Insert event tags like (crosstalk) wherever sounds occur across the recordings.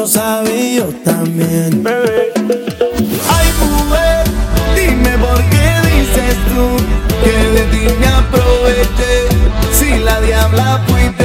lo yo también. Ay, mujer, dime por qué dices tú que de ti me aproveché. Si la diabla fuiste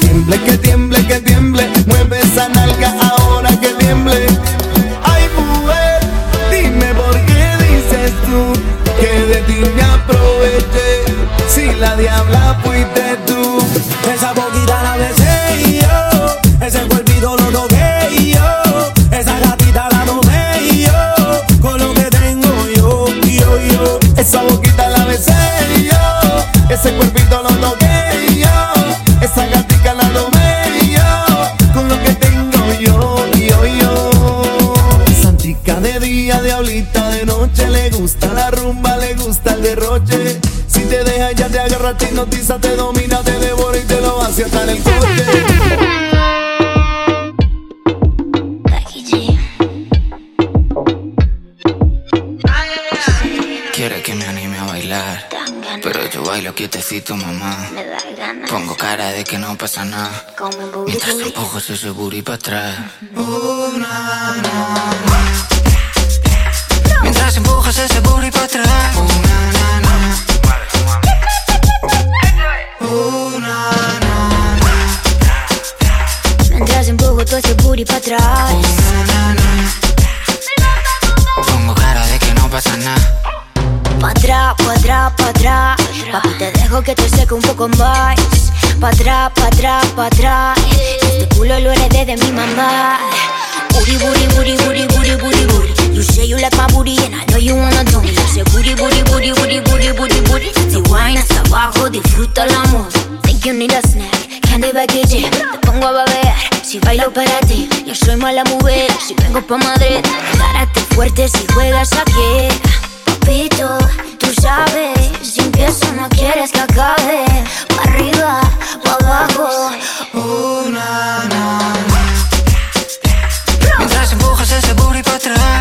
tiemble, que tiemble, que te hipnotiza, te domina, te devora y te lo hace hasta en el coche. Quiere que me anime a bailar, pero yo bailo quietecito, mamá. Pongo cara de que no pasa nada, mientras empujo ese booty para atrás. Uh, na, na, na. Mientras empujas ese booty para atrás. Na, na, na. Todo ese booty para atrás. Pongo cara de que no pasa nada. Pa' atrás, pa' atrás, pa' atrás. Papi, te dejo que te seque un poco más. Pa' atrás, pa' atrás, pa' atrás. Este culo lo heredé de mi mamá. Booty, booty, booty, booty, booty, booty, booty. You say you like my booty and I know you wanna do me. You say booty, booty, booty, booty, booty, booty, booty. Si wine hasta abajo, disfruta el amor. Think you need a snack, candy package. Te pongo a babear, si bailo para ti. Yo soy mala mujer, si vengo pa' Madrid. Párate fuerte si juegas aquí. Papito, tú sabes, si empiezo no quieres que acabe. Pa' arriba, pa' abajo. Uh, na, na, na. Mientras empujas ese booty para atrás.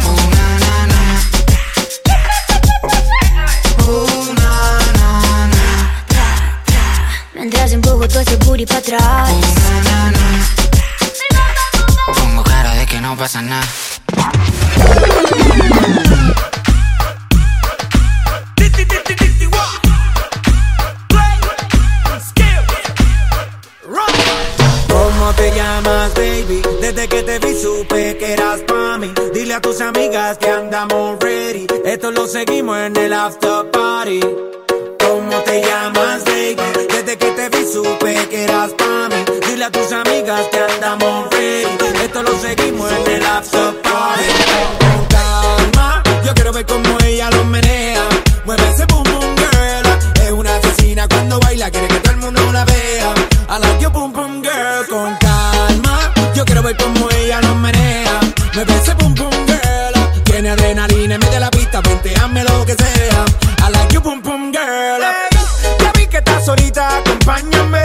Ya vi que estás solita, acompáñame.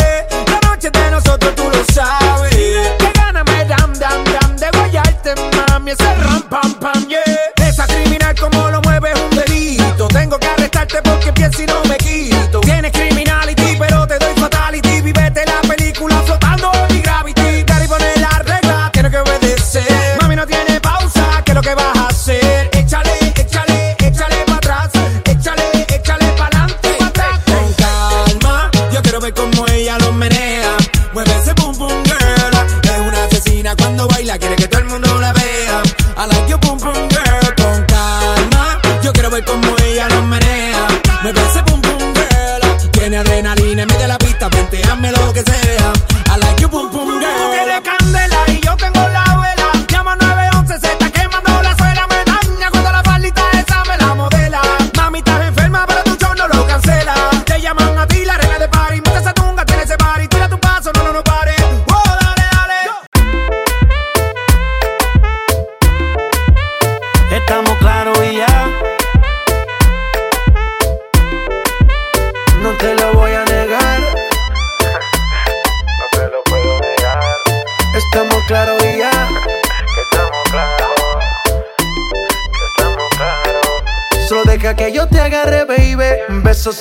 La noche de nosotros tú lo sabes.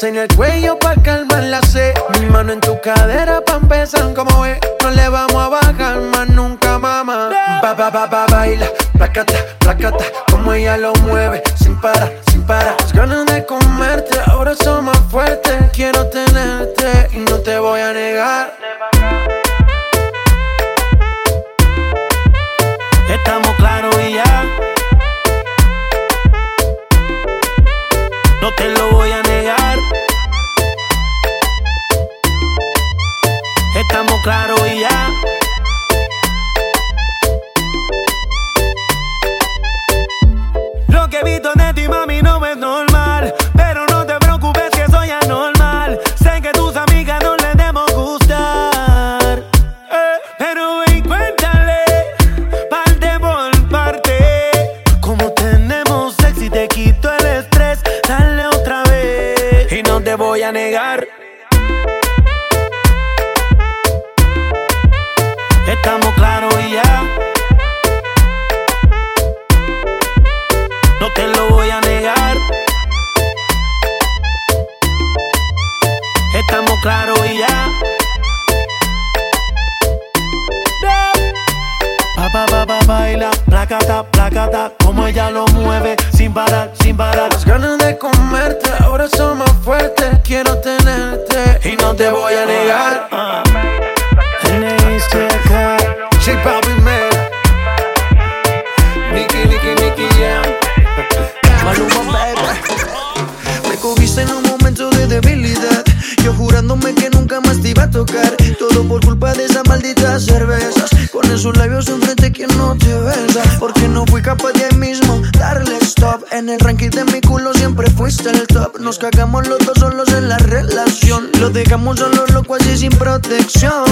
en el cuello. Lo que he visto en este sus labios enfrente que no te besa Porque no fui capaz de ahí mismo darle stop. En el ranking de mi culo siempre fuiste el top. Nos cagamos los dos solos en la relación. Lo dejamos solo loco así sin protección.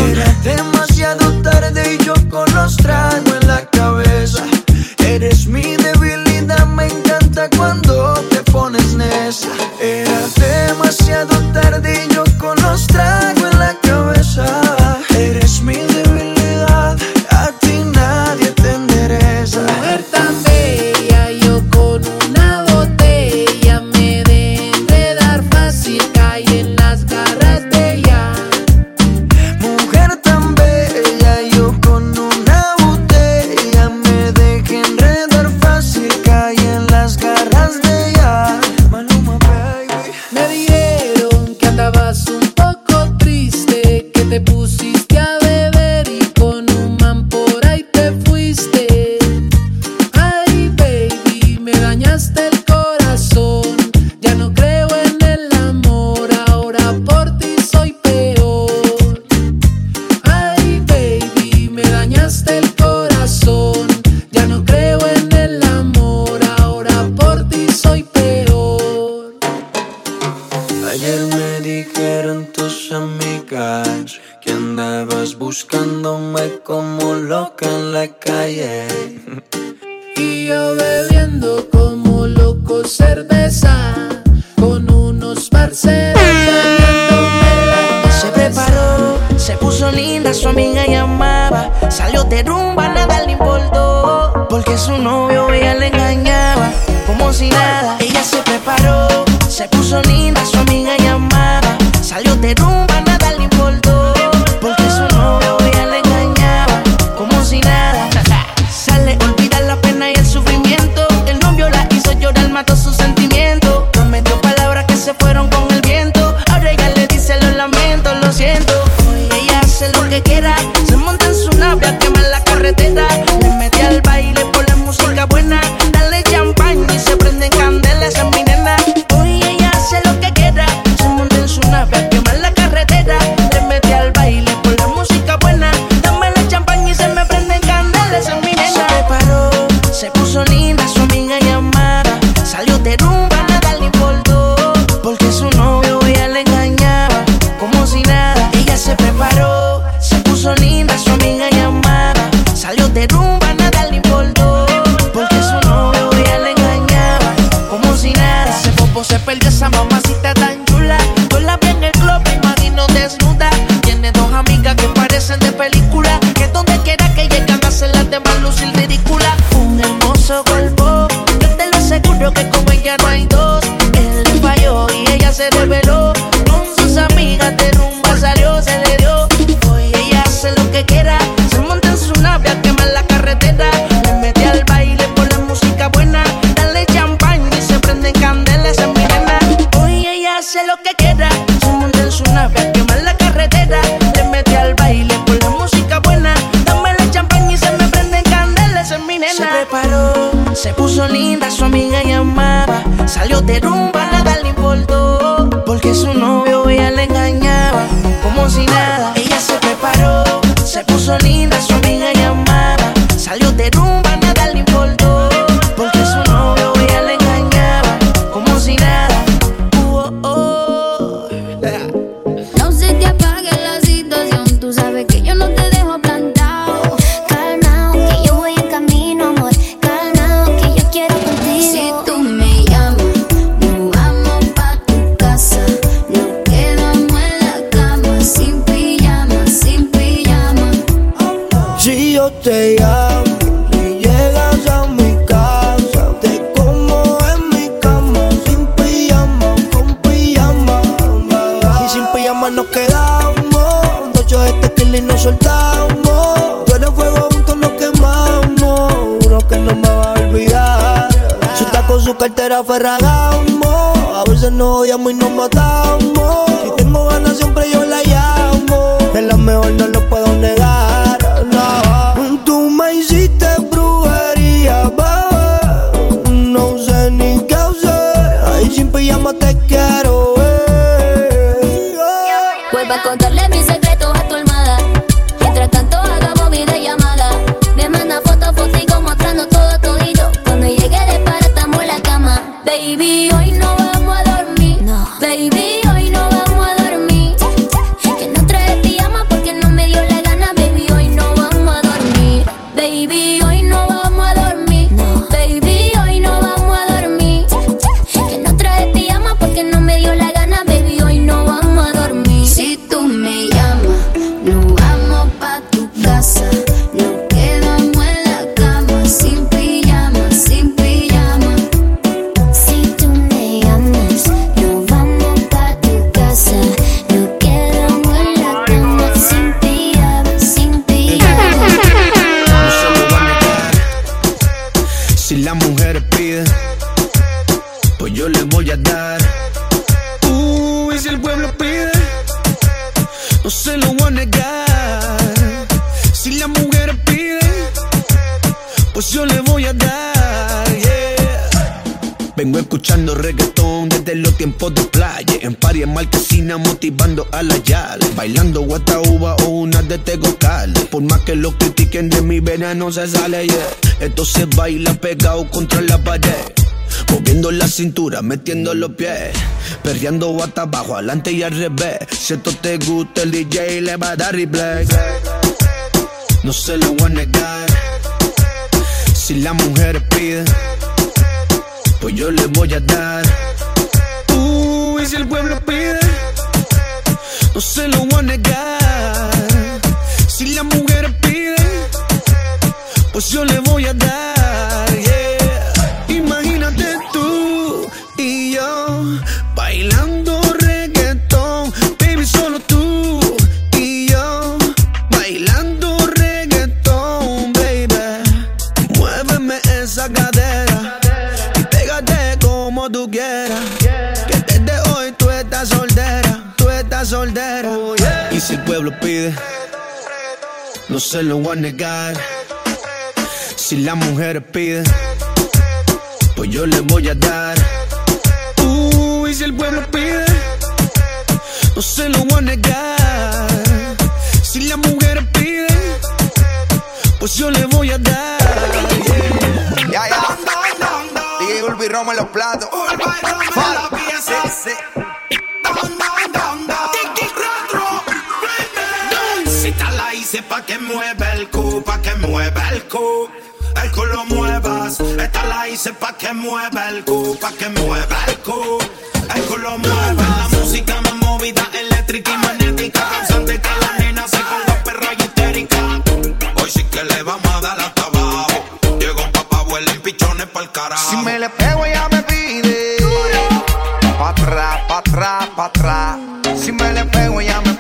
puso linda era. A veces nos odiamos y nos matamos. Vengo escuchando reggaetón desde los tiempos de playa. En pari en marquesina motivando a la yale. Bailando guatauba o una de tegocal. Por más que lo critiquen de mi vena no se sale, yeah. Se baila pegado contra la pared. Moviendo la cintura, metiendo los pies. Perreando hasta abajo, adelante y al revés. Si esto te gusta, el DJ le va a dar replay. No se lo voy a negar. Si la mujer piden pues yo le voy a dar. Uh, y si el pueblo pide, no se lo voy a negar. Si las mujeres piden, pues yo le voy a dar. lo pide. No se lo voy a negar. Si las mujeres piden, pues yo le voy a dar. Uy, uh, si el pueblo pide, no se lo voy a negar. Si las mujeres piden, pues yo le voy a dar. Ya, ya. Yeah, yeah. Urbi Roma en los platos. Urbi Roma en los pa' que mueva el cu, pa' que mueva el cu. El culo muevas, esta la hice pa' que mueva el cu, pa' que mueva el cu. El culo mueva, la música más movida, eléctrica y magnética, causante que la nena se ponga perra y histérica. Hoy sí que le vamos a dar hasta abajo. Llegó papá, huelen pichones pa'l carajo. Si me le pego ella me pide, pa' atrás, pa' atrás, pa' atrás. Si me le pego ella me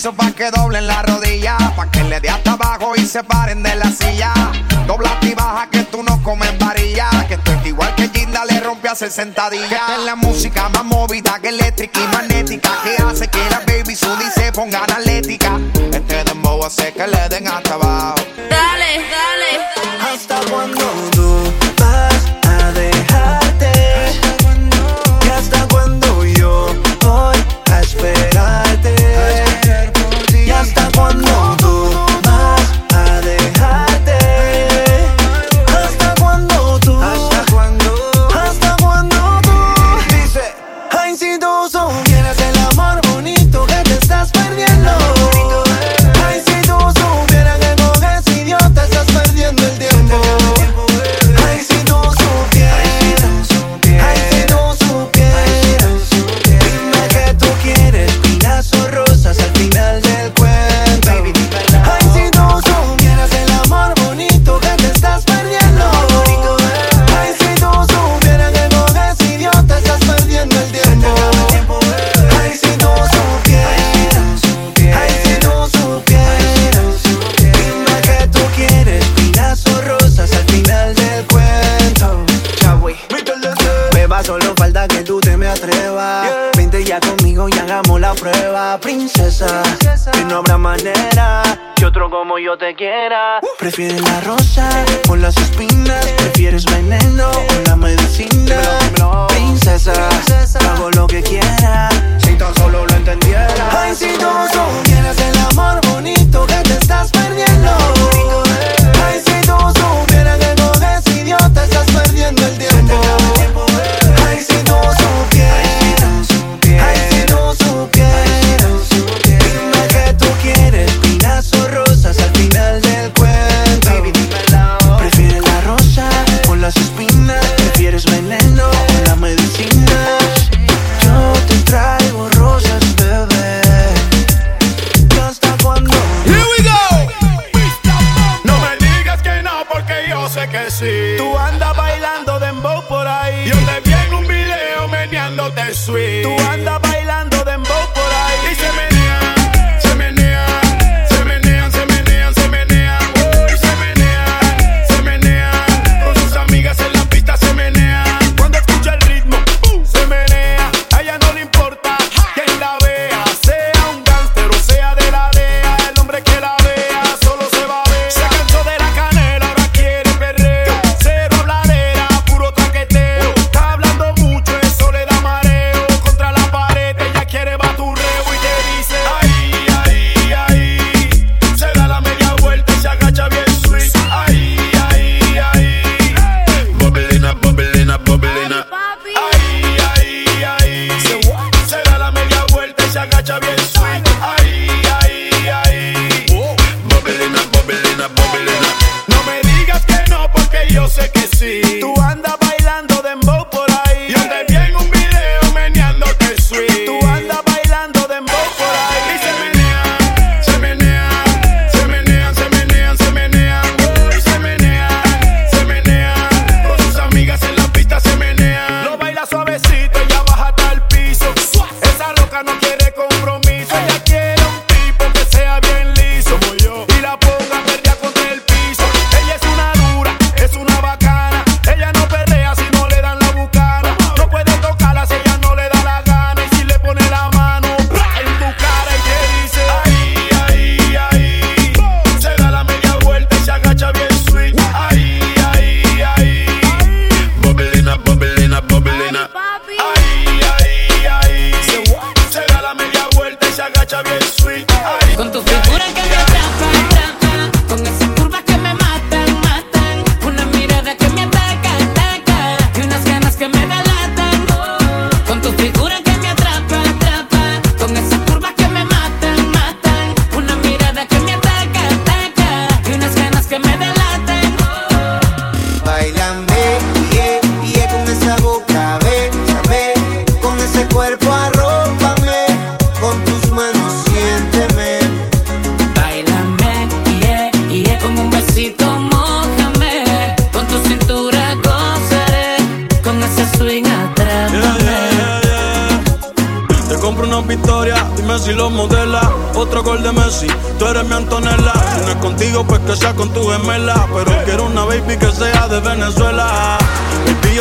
piso pa' que doblen la rodilla, pa' que le dé hasta abajo y se paren de la silla. Dobla y baja que tú no comes varilla, que esto es igual que Ginda le rompe a 60 días. Esta es la música más movida que eléctrica y magnética, que hace que la baby su se ponga analética. Este dembow hace que le den hasta abajo Prefiere la rosa.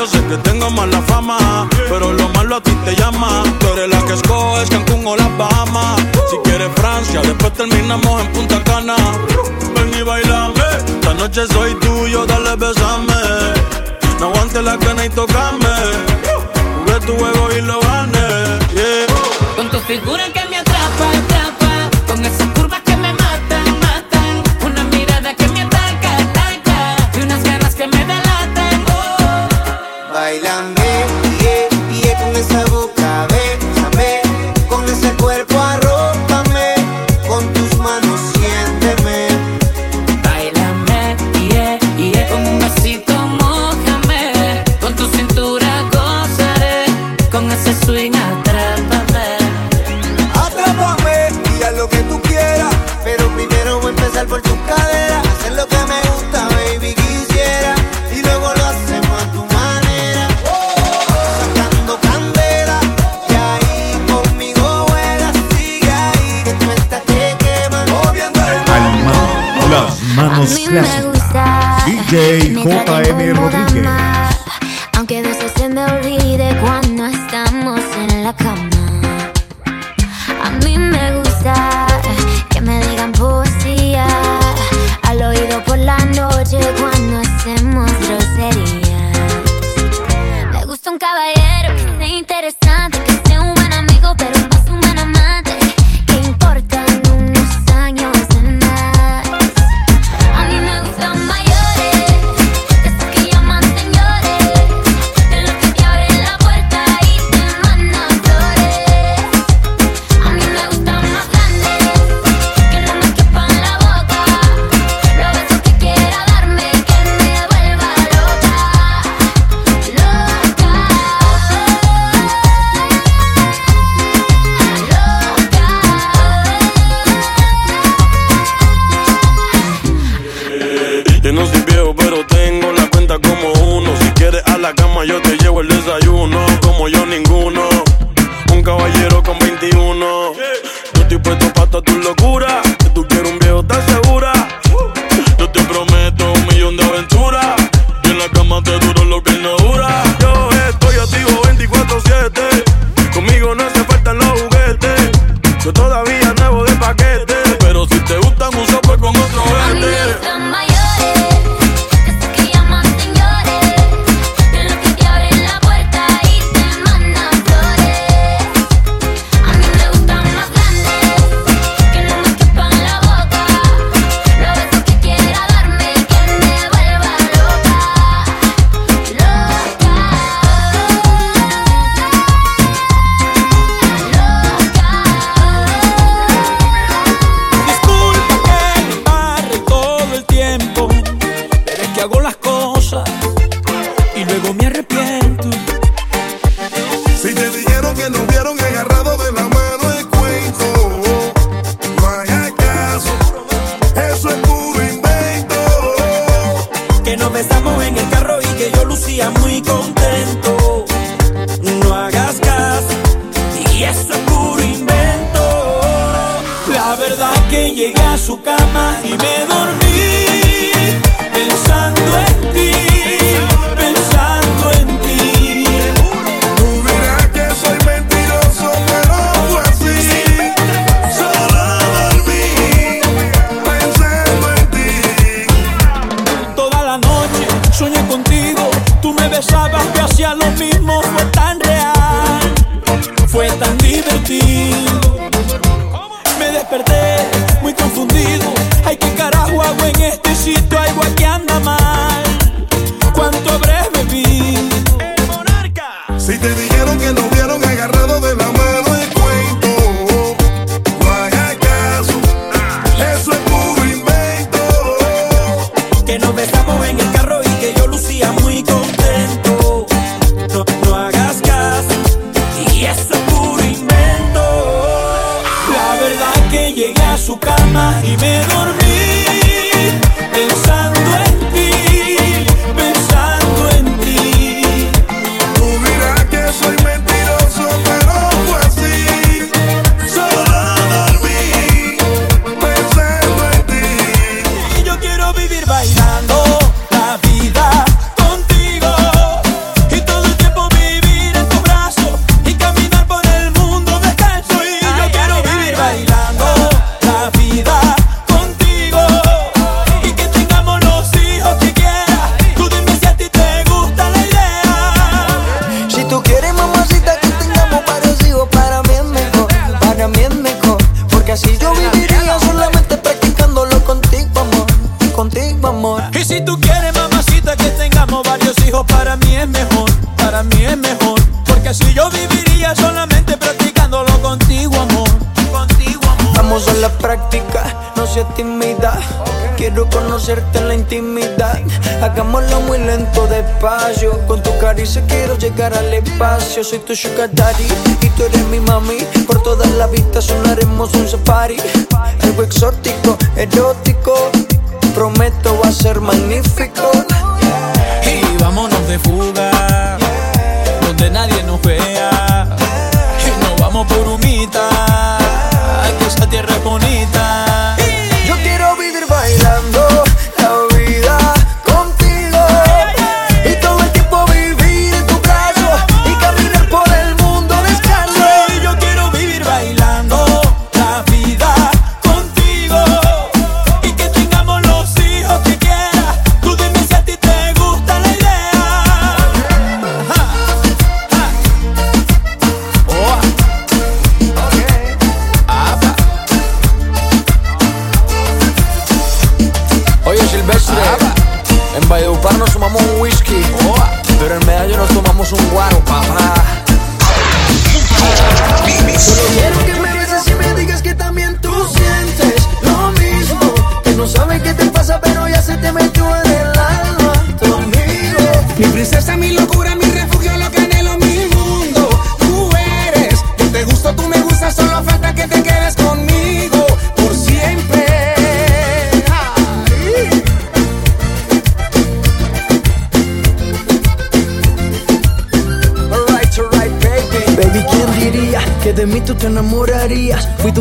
Sé que tengo mala fama, pero lo malo a ti te llama. Tú eres la que escoges Cancún o las Bahamas. Si quieres Francia, después terminamos en Punta Cana. Ven y bailame, esta noche soy tuyo, dale besame. No aguante la cana y tocame. Jugué tu juego y lo gané. Yeah. Con tu figura que me atrapa, atrapa, con esas curvas clásicas. DJ JM Rodríguez. Quiero conocerte en la intimidad. Hagámoslo muy lento, despacio. Con tu caricia quiero llegar al espacio. Soy tu sugar y tú eres mi mami. Por todas las vistas sonaremos un safari. Algo exótico, erótico. Prometo va a ser magnífico. Y vámonos de fuga, donde nadie nos vea. Y nos vamos por humita, que esa tierra es bonita.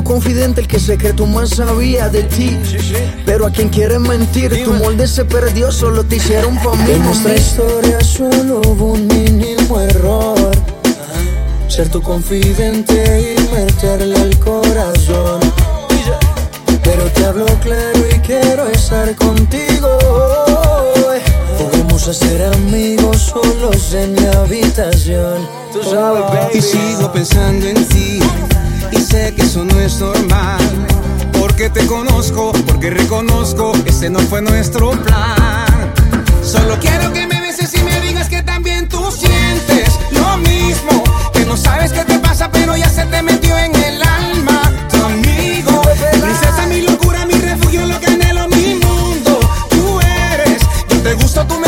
confidente, el que secreto más sabía de ti. Pero a quien quieres mentir, tu molde se perdió, solo te hicieron (laughs) pa' En nuestra historia solo hubo un mínimo error. Ser tu confidente y meterle al corazón. Pero te hablo claro y quiero estar contigo. Podemos hacer amigos solos en mi habitación. Tú sabes, baby. Y sigo pensando en ti y sé que eso no es normal. Porque te conozco, porque reconozco, ese no fue nuestro plan. Solo quiero que me beses y me digas que también tú sientes lo mismo. Que no sabes qué te pasa, pero ya se te metió en el alma. Tu amigo, princesa, mi locura, mi refugio, lo que anhelo, mi mundo. Tú eres, yo te gusto, tú me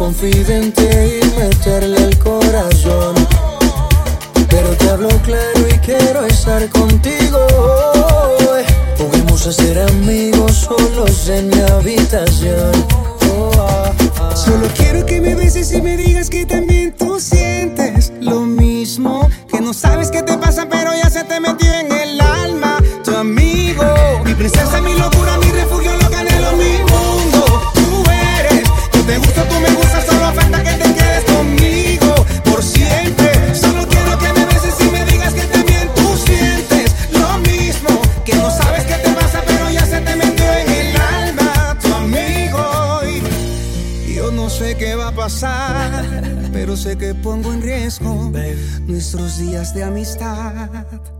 Ser días de amistad.